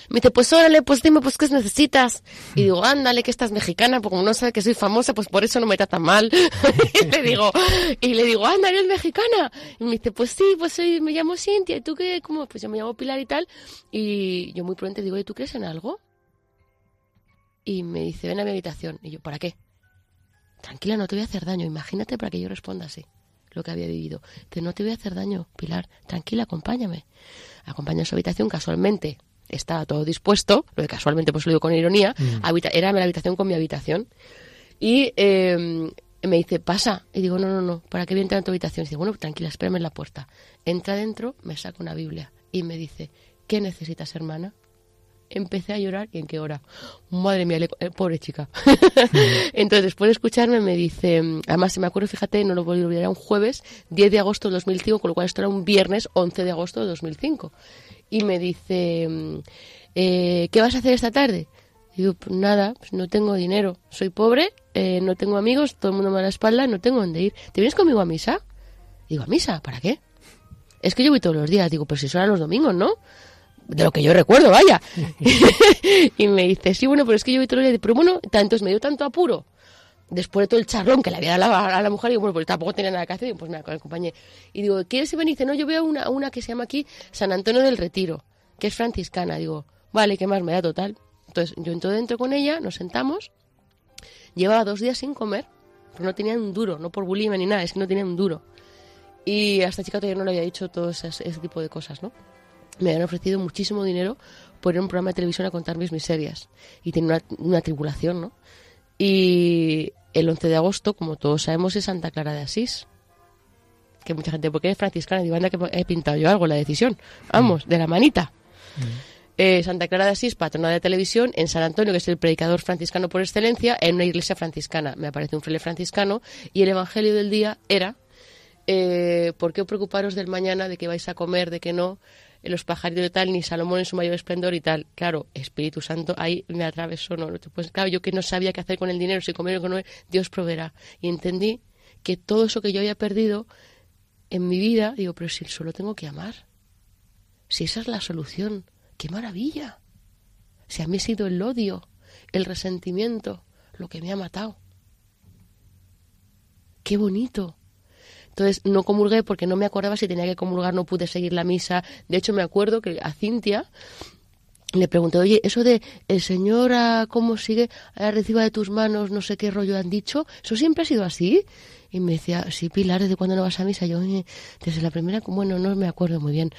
S3: Me dice, pues órale, pues dime, pues qué necesitas. Y digo, ándale, que estás mexicana, porque como no sabe que soy famosa, pues por eso no me trata mal. y le digo, y le digo, anda, eres mexicana. Y me dice, pues sí, pues soy, me llamo Cintia, ¿y tú qué? ¿Cómo? Pues yo me llamo Pilar y tal. Y yo muy prudente digo, ¿y tú crees en algo? Y me dice, ven a mi habitación. Y yo, ¿para qué? Tranquila, no te voy a hacer daño. Imagínate para que yo responda así lo que había vivido. Dice, no te voy a hacer daño, Pilar. Tranquila, acompáñame. Acompaña a su habitación casualmente. Estaba todo dispuesto, lo que casualmente pues lo digo con ironía, habita- era la habitación con mi habitación. Y eh, me dice, pasa. Y digo, no, no, no, ¿para qué voy a entrar en tu habitación? Y dice, bueno, tranquila, espérame en la puerta. Entra dentro, me saca una Biblia y me dice, ¿qué necesitas, hermana? Empecé a llorar. ¿Y en qué hora? Madre mía, le- eh, pobre chica. Entonces, después de escucharme, me dice, además, se me acuerdo, fíjate, no lo voy a olvidar, un jueves 10 de agosto de 2005, con lo cual esto era un viernes 11 de agosto de 2005. Y me dice, eh, ¿qué vas a hacer esta tarde? Digo, pues nada, pues no tengo dinero, soy pobre, eh, no tengo amigos, todo el mundo me da la espalda, no tengo dónde ir. ¿Te vienes conmigo a misa? Digo, ¿a misa? ¿Para qué? Es que yo voy todos los días. Digo, pues si son los domingos, ¿no? De lo que yo recuerdo, vaya. y me dice, sí, bueno, pero es que yo voy todos los días. Pero bueno, tanto, me dio tanto apuro. Después de todo el charlón que le había dado a la, a la mujer, digo, bueno, pues tampoco tenía nada que hacer. Digo, pues nada, acompañé. Y digo, ¿quieres venir? Dice, no, yo veo una, una que se llama aquí San Antonio del Retiro, que es franciscana. Digo, vale, ¿qué más me da total? Entonces yo entro dentro con ella, nos sentamos. Llevaba dos días sin comer, pero no tenía un duro, no por bulimia ni nada, es que no tenía un duro. Y a esta chica todavía no le había dicho todo ese, ese tipo de cosas, ¿no? Me habían ofrecido muchísimo dinero por ir a un programa de televisión a contar mis miserias. Y tenía una, una tribulación, ¿no? Y el 11 de agosto, como todos sabemos, es Santa Clara de Asís. Que mucha gente, porque es franciscana, digo, anda que he pintado yo algo, la decisión. Vamos, de la manita. Eh, Santa Clara de Asís, patrona de televisión, en San Antonio, que es el predicador franciscano por excelencia, en una iglesia franciscana. Me aparece un fraile franciscano y el evangelio del día era eh, ¿por qué os preocuparos del mañana, de que vais a comer, de que no? Eh, Los pajaritos y tal, ni Salomón en su mayor esplendor y tal. Claro, Espíritu Santo, ahí me atravesó, ¿no? Pues claro, yo que no sabía qué hacer con el dinero, si comer o no, Dios proveerá. Y entendí que todo eso que yo había perdido en mi vida, digo, pero si solo tengo que amar. Si esa es la solución, qué maravilla. Si a mí ha sido el odio, el resentimiento, lo que me ha matado. Qué bonito. Entonces no comulgué porque no me acordaba si tenía que comulgar, no pude seguir la misa. De hecho, me acuerdo que a Cintia le pregunté, oye, eso de el Señor, ah, ¿cómo sigue? Ah, reciba de tus manos, no sé qué rollo han dicho, ¿eso siempre ha sido así? Y me decía, sí, Pilar, ¿desde cuándo no vas a misa? Yo, "Eh, desde la primera, bueno, no me acuerdo muy bien.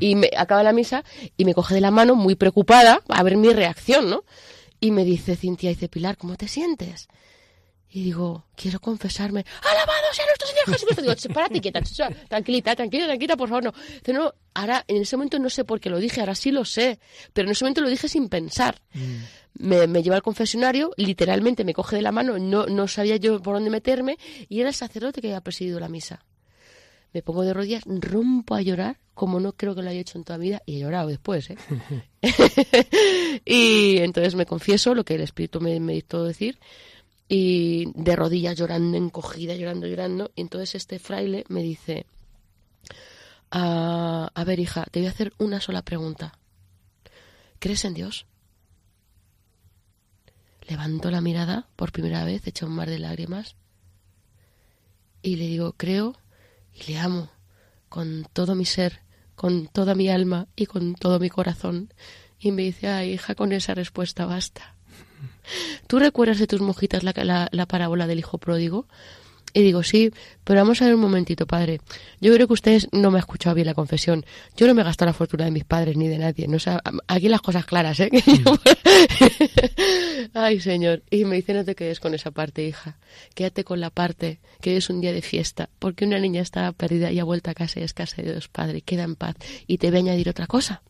S3: Y me acaba la misa y me coge de la mano, muy preocupada, a ver mi reacción, ¿no? Y me dice Cintia, dice, Pilar, ¿cómo te sientes? Y digo, quiero confesarme. ¡Alabado sea nuestro Señor Jesucristo! Digo, sepárate, quieta, tranquilita, tranquila, tranquila, por favor, no. Dice, no, ahora, en ese momento no sé por qué lo dije, ahora sí lo sé. Pero en ese momento lo dije sin pensar. Me, me lleva al confesionario, literalmente me coge de la mano, no, no sabía yo por dónde meterme, y era el sacerdote que había presidido la misa. Me pongo de rodillas, rompo a llorar, como no creo que lo haya hecho en toda mi vida, y he llorado después, ¿eh? y entonces me confieso lo que el Espíritu me, me hizo decir, y de rodillas llorando, encogida, llorando, llorando. Y entonces este fraile me dice, "Ah, a ver hija, te voy a hacer una sola pregunta. ¿Crees en Dios? Levanto la mirada por primera vez, echa un mar de lágrimas, y le digo, creo y le amo con todo mi ser, con toda mi alma y con todo mi corazón. Y me dice, ay hija, con esa respuesta basta. ¿Tú recuerdas de tus mojitas la, la, la parábola del hijo pródigo? Y digo, sí, pero vamos a ver un momentito, padre. Yo creo que ustedes no me han escuchado bien la confesión. Yo no me he gastado la fortuna de mis padres ni de nadie. No, o sea, aquí las cosas claras, ¿eh? Ay, señor. Y me dice, no te quedes con esa parte, hija. Quédate con la parte que hoy es un día de fiesta. Porque una niña está perdida y ha vuelto a casa y es casa de Dios, padre. Queda en paz. Y te voy a añadir otra cosa.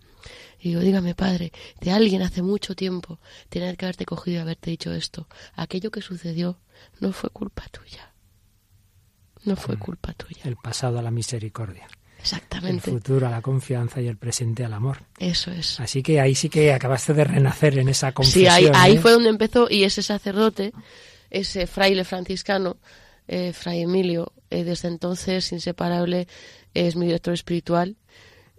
S3: Y digo, dígame, padre, de alguien hace mucho tiempo tener que haberte cogido y haberte dicho esto. Aquello que sucedió no fue culpa tuya. No fue culpa tuya.
S2: El pasado a la misericordia. El
S3: Exactamente.
S2: futuro a la confianza y el presente al amor.
S3: Eso es.
S2: Así que ahí sí que acabaste de renacer en esa
S3: Sí,
S2: confesión.
S3: ahí, ahí
S2: ¿eh?
S3: fue donde empezó y ese sacerdote, ese fraile franciscano, eh, Fray Emilio, eh, desde entonces inseparable, es mi director espiritual.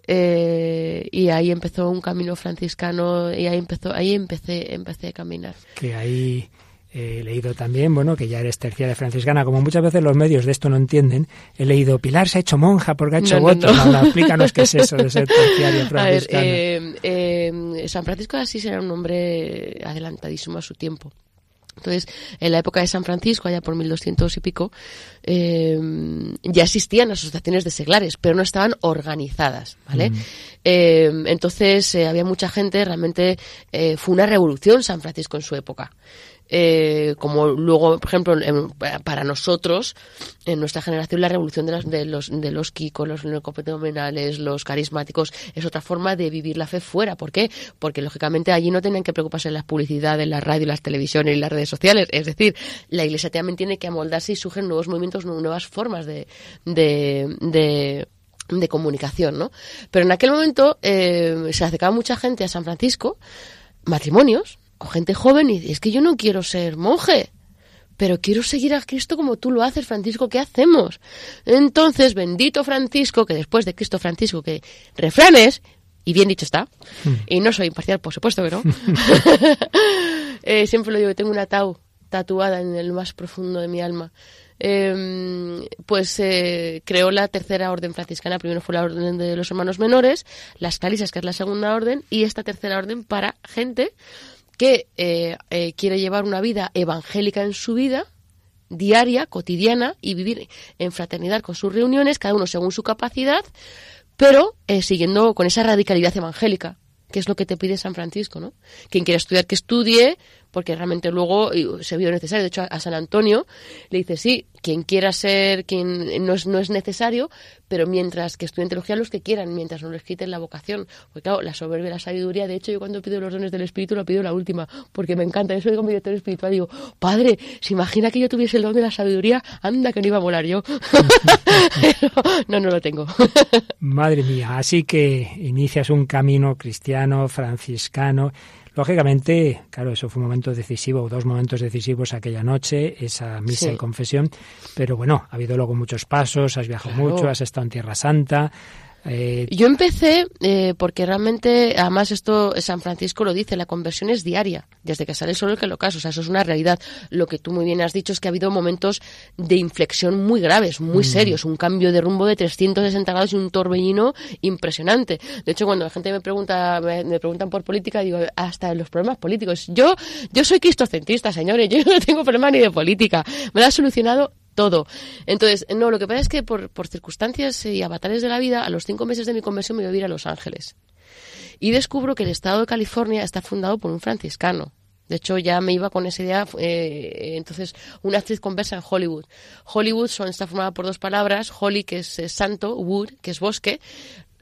S3: Eh, y ahí empezó un camino franciscano y ahí empezó ahí empecé empecé a caminar
S2: que ahí eh, he leído también, bueno, que ya eres terciaria franciscana, como muchas veces los medios de esto no entienden, he leído Pilar se ha hecho monja porque ha hecho
S3: No,
S2: votos.
S3: no.
S2: No, no, explícanos qué es eso de ser terciaria
S3: A ver,
S2: franciscana.
S3: eh, eh, San Francisco de Asís era un hombre adelantadísimo a su tiempo. Entonces, en la época de San Francisco, allá por 1200 y pico, eh, ya existían asociaciones de seglares, pero no estaban organizadas, ¿vale? Eh, entonces, eh, había mucha gente, realmente eh, fue una revolución San Francisco en su época. Eh, como luego, por ejemplo, en- para nosotros, en nuestra generación, la revolución de, las- de los de los kikos, los neocopenomenales, los carismáticos, es otra forma de vivir la fe fuera. ¿Por qué? Porque lógicamente allí no tenían que preocuparse de las publicidades, las radios, las televisiones y las redes sociales. Es decir, la Iglesia también tiene que amoldarse y surgen nuevos movimientos, nu- nuevas formas de, de, de de comunicación, ¿no? Pero en aquel momento eh, se acercaba mucha gente a San Francisco, matrimonios, o gente joven, y es que yo no quiero ser monje, pero quiero seguir a Cristo como tú lo haces, Francisco, ¿qué hacemos? Entonces, bendito Francisco, que después de Cristo Francisco, que refranes, y bien dicho está, y no soy imparcial, por supuesto que no, Eh, siempre lo digo, tengo una tau tatuada en el más profundo de mi alma. Eh, pues eh, creó la tercera orden franciscana. Primero fue la orden de los hermanos menores, las clarisas, que es la segunda orden, y esta tercera orden para gente que eh, eh, quiere llevar una vida evangélica en su vida, diaria, cotidiana, y vivir en fraternidad con sus reuniones, cada uno según su capacidad, pero eh, siguiendo con esa radicalidad evangélica, que es lo que te pide San Francisco, ¿no? Quien quiera estudiar, que estudie, porque realmente luego se vio necesario. De hecho, a, San Antonio le dice, sí, quien quiera ser, quien no es, no es necesario, pero mientras que estudien teología los que quieran, mientras no les quiten la vocación. Porque claro, la soberbia la sabiduría, de hecho, yo cuando pido los dones del Espíritu, lo pido la última, porque me encanta. Yo soy como director espiritual digo, padre, ¿se imagina que yo tuviese el don de la sabiduría? Anda, que no iba a molar yo. Pero no, no lo tengo.
S2: Madre mía, así que inicias un camino cristiano, franciscano. Lógicamente, claro, eso fue un momento decisivo, dos momentos decisivos aquella noche, esa misa
S3: Sí.
S2: y confesión, pero bueno, ha habido luego muchos pasos, has viajado
S3: Claro.
S2: mucho, has estado en Tierra Santa. Eh,
S3: Yo empecé eh, porque realmente, además esto San Francisco lo dice, la conversión es diaria, desde que sale el sol que lo caso, o sea, eso es una realidad. Lo que tú muy bien has dicho es que ha habido momentos de inflexión muy graves, muy serios, un cambio de rumbo de 360 grados y un torbellino impresionante. De hecho, cuando la gente me pregunta, me, me preguntan por política, digo, hasta los problemas políticos. Yo, yo soy cristocentrista, señores, yo no tengo problema ni de política. Me lo ha solucionado todo. Entonces, no, lo que pasa es que por, por circunstancias y avatares de la vida, a los cinco meses de mi conversión me voy a ir a Los Ángeles. Y descubro que el estado de California está fundado por un franciscano. De hecho, ya me iba con esa idea. eh, entonces, una actriz conversa en Hollywood. Hollywood son, está formada por dos palabras. Holly, que es santo, wood, que es bosque.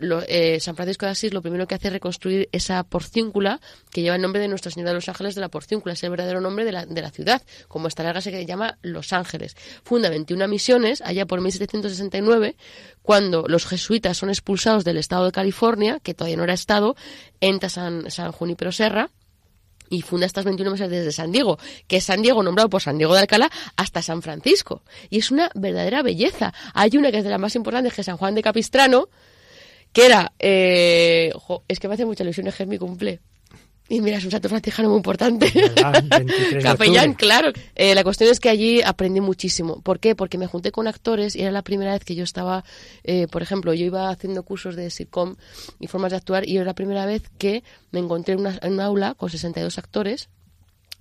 S3: Lo- eh, San Francisco de Asís lo primero que hace es reconstruir esa porciúncula que lleva el nombre de Nuestra Señora de los Ángeles de la Porciúncula, es el verdadero nombre de la, de la ciudad, como esta larga se llama Los Ángeles. Funda 21 misiones allá por 1769, cuando los jesuitas son expulsados del estado de California, que todavía no era estado, entra San, San Junípero Serra, y funda estas 21 mesas desde San Diego, que es San Diego nombrado por San Diego de Alcalá, hasta San Francisco. Y es una verdadera belleza. Hay una que es de las más importantes, que es San Juan de Capistrano, que era, eh, jo, es que me hace mucha ilusión, es que es mi cumple. Y mira, es un santo franciscano muy importante.
S2: ¿Verdad? 23 de
S3: Capellán, claro. Eh, la cuestión es que allí aprendí muchísimo. ¿Por qué? Porque me junté con actores y era la primera vez que yo estaba, eh, por ejemplo, yo iba haciendo cursos de sitcom y formas de actuar y era la primera vez que me encontré en, una, en un aula con 62 actores,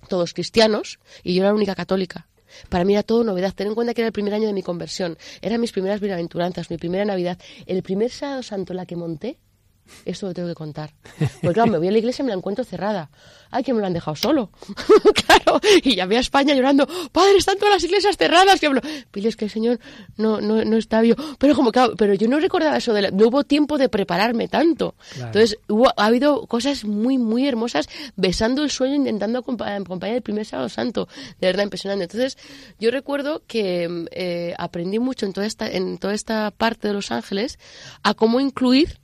S3: todos cristianos, y yo era la única católica. Para mí era todo novedad. Ten en cuenta que era el primer año de mi conversión. Eran mis primeras bienaventuranzas, mi primera Navidad. El primer sábado santo la que monté, esto lo tengo que contar. Porque claro, me voy a la iglesia y me la encuentro cerrada. Ay, que me lo han dejado solo. claro. Y llamé a España llorando, padre, están todas las iglesias cerradas. Que hablo, Pili, es que el Señor no, no, no está vivo. Pero como claro, pero yo no recordaba eso de la- no hubo tiempo de prepararme tanto.
S2: Claro.
S3: Entonces, hubo, ha habido cosas muy, muy hermosas, besando el sueño, intentando acompa- acompañar el primer sábado santo. De verdad, impresionante. Entonces, yo recuerdo que eh, aprendí mucho en toda esta, en toda esta parte de Los Ángeles a cómo incluir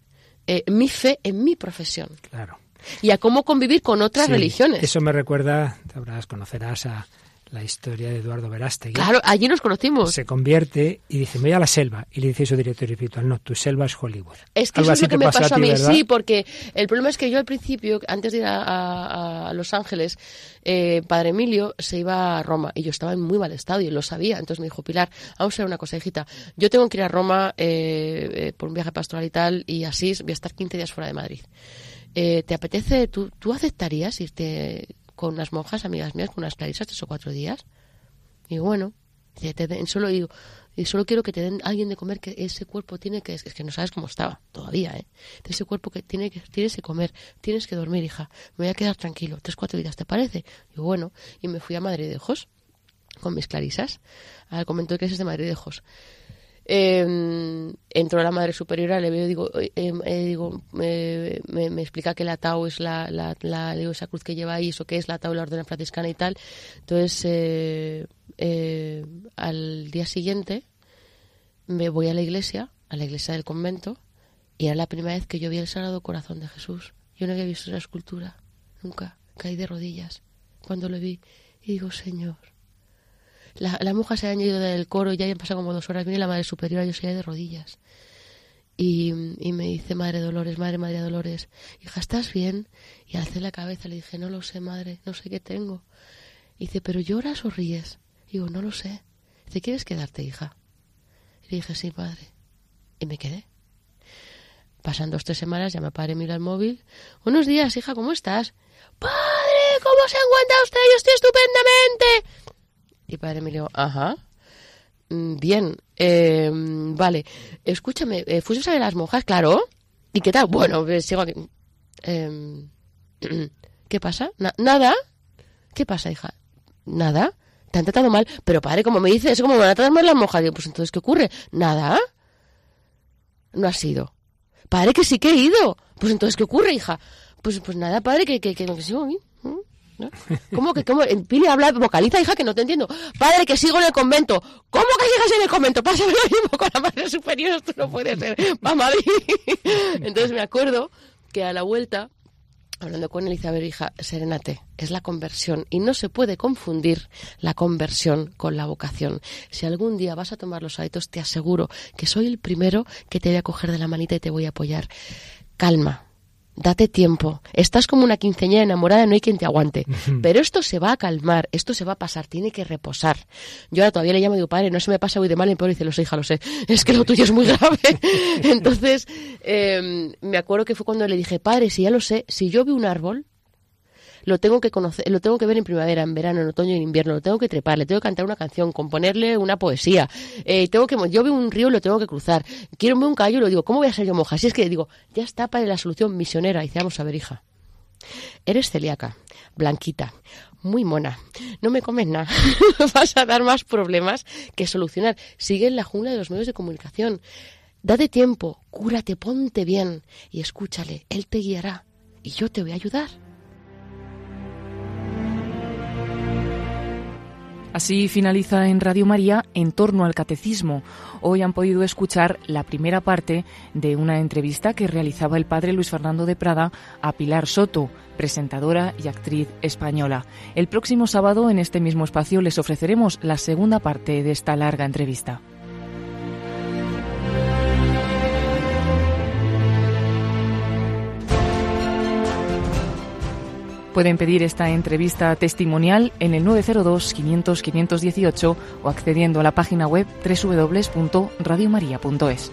S3: eh, mi fe en mi profesión
S2: Claro.
S3: y a cómo convivir con otras
S2: Sí,
S3: religiones.
S2: Eso me recuerda, sabrás, conocerás a la historia de Eduardo Verástegui.
S3: Claro, allí nos conocimos.
S2: Se convierte y dice, me voy a la selva. Y le dice su director espiritual, no, tu selva es Hollywood.
S3: Es que
S2: Algo
S3: eso es lo que me
S2: pasó
S3: a mí,
S2: ¿verdad?
S3: sí, porque el problema es que yo al principio, antes de ir a, a- a Los Ángeles, eh, Padre Emilio se iba a Roma y yo estaba en muy mal estado y él lo sabía. Entonces me dijo, Pilar, vamos a hacer una cosa, hijita. Yo tengo que ir a Roma eh, eh, por un viaje pastoral y tal, y así voy a estar 15 días fuera de Madrid. Eh, ¿Te apetece, tú, tú aceptarías irte con unas monjas, amigas mías, con unas clarisas tres o cuatro días? Y bueno, te solo digo, y solo quiero que te den alguien de comer que ese cuerpo tiene que es que no sabes cómo estaba todavía eh ese cuerpo que tiene que tienes que comer tienes que dormir hija. Me voy a quedar tranquilo tres cuatro días te parece y bueno y me fui a Madrid de Ojos con mis clarisas. Al convento de clases de Madrid de Ojos eh, entró la madre superiora, le veo, digo, eh, eh, digo me, me explica que la Tau es la, la, la- digo, esa cruz que lleva ahí, eso que es la Tau, la orden franciscana y tal. Entonces, eh, eh, al día siguiente me voy a la iglesia, a la iglesia del convento, y era la primera vez que yo vi el Sagrado Corazón de Jesús. Yo no había visto esa escultura, nunca. Caí de rodillas cuando lo vi y digo, Señor, la, la monja se ha ido del coro, ya han pasado como dos horas, viene la madre superiora, yo seguía de rodillas. Y, y me dice, Madre Dolores, Madre María Dolores, hija, ¿estás bien? Y alcé la cabeza, le dije, no lo sé, madre, no sé qué tengo. Y dice, ¿pero lloras o ríes? Y digo, no lo sé. Dice, ¿quieres quedarte, hija? Y le dije, sí, madre. Y me quedé. Pasan dos, tres semanas, ya me mira el móvil. Buenos días, hija, ¿cómo estás? Padre, ¿cómo se encuentra usted? Yo estoy estupendamente. Y padre me dijo, ajá. Mm, Bien, eh, vale. Escúchame, eh, ¿fuiste a las monjas? Claro. ¿Y qué tal? Bueno, pues, sigo aquí. Em, ¿Qué pasa? Na- ¿Nada? ¿Qué pasa, hija? ¿Nada? ¿Te han tratado mal? Pero padre, como me dices, ¿cómo me van a tratar mal las monjas? Digo, pues entonces, ¿qué ocurre? ¿Nada? No has ido. Padre, que sí que he ido. Pues entonces, ¿qué ocurre, hija? Pues, pues nada, padre, que, que, que, que sigo aquí. ¿Cómo que, cómo? Pili habla, vocaliza, hija, que no te entiendo. Padre, que sigo en el convento. ¿Cómo que llegas en el convento? Pasa lo mismo con la madre superior, esto no puede ser. Va Madrid. Entonces me acuerdo que a la vuelta, hablando con ver, hija, serénate, es la conversión. Y no se puede confundir la conversión con la vocación. Si algún día vas a tomar los hábitos, te aseguro que soy el primero que te voy a coger de la manita y te voy a apoyar. Calma, Date tiempo. Estás como una quinceañera enamorada, no hay quien te aguante. Pero esto se va a calmar, esto se va a pasar, tiene que reposar. Yo ahora todavía le llamo y digo, padre, no se me pasa hoy de mal, y por dice, lo sé, hija, lo sé. Es que lo tuyo es muy grave. Entonces, eh, me acuerdo que fue cuando le dije, padre, si ya lo sé, si yo veo un árbol, lo tengo que conocer, lo tengo que ver en primavera, en verano, en otoño en invierno, lo tengo que trepar, le tengo que cantar una canción, componerle una poesía, eh, tengo que, yo veo un río y lo tengo que cruzar, quiero ver un caballo y lo digo, ¿cómo voy a ser yo monja? Si es que digo, ya está para la solución misionera, y dice, vamos a ver, hija, eres celíaca, blanquita, muy mona, no me comes nada, vas a dar más problemas que solucionar, sigue en la jungla de los medios de comunicación, date tiempo, cúrate, ponte bien y escúchale, él te guiará y yo te voy a ayudar.
S1: Así finaliza en Radio María en torno al catecismo. Hoy han podido escuchar la primera parte de una entrevista que realizaba el padre Luis Fernando de Prada a Pilar Soto, presentadora y actriz española. El próximo sábado en este mismo espacio les ofreceremos la segunda parte de esta larga entrevista. Pueden pedir esta entrevista testimonial en el 902-500-518 o accediendo a la página web www.radiomaria.es.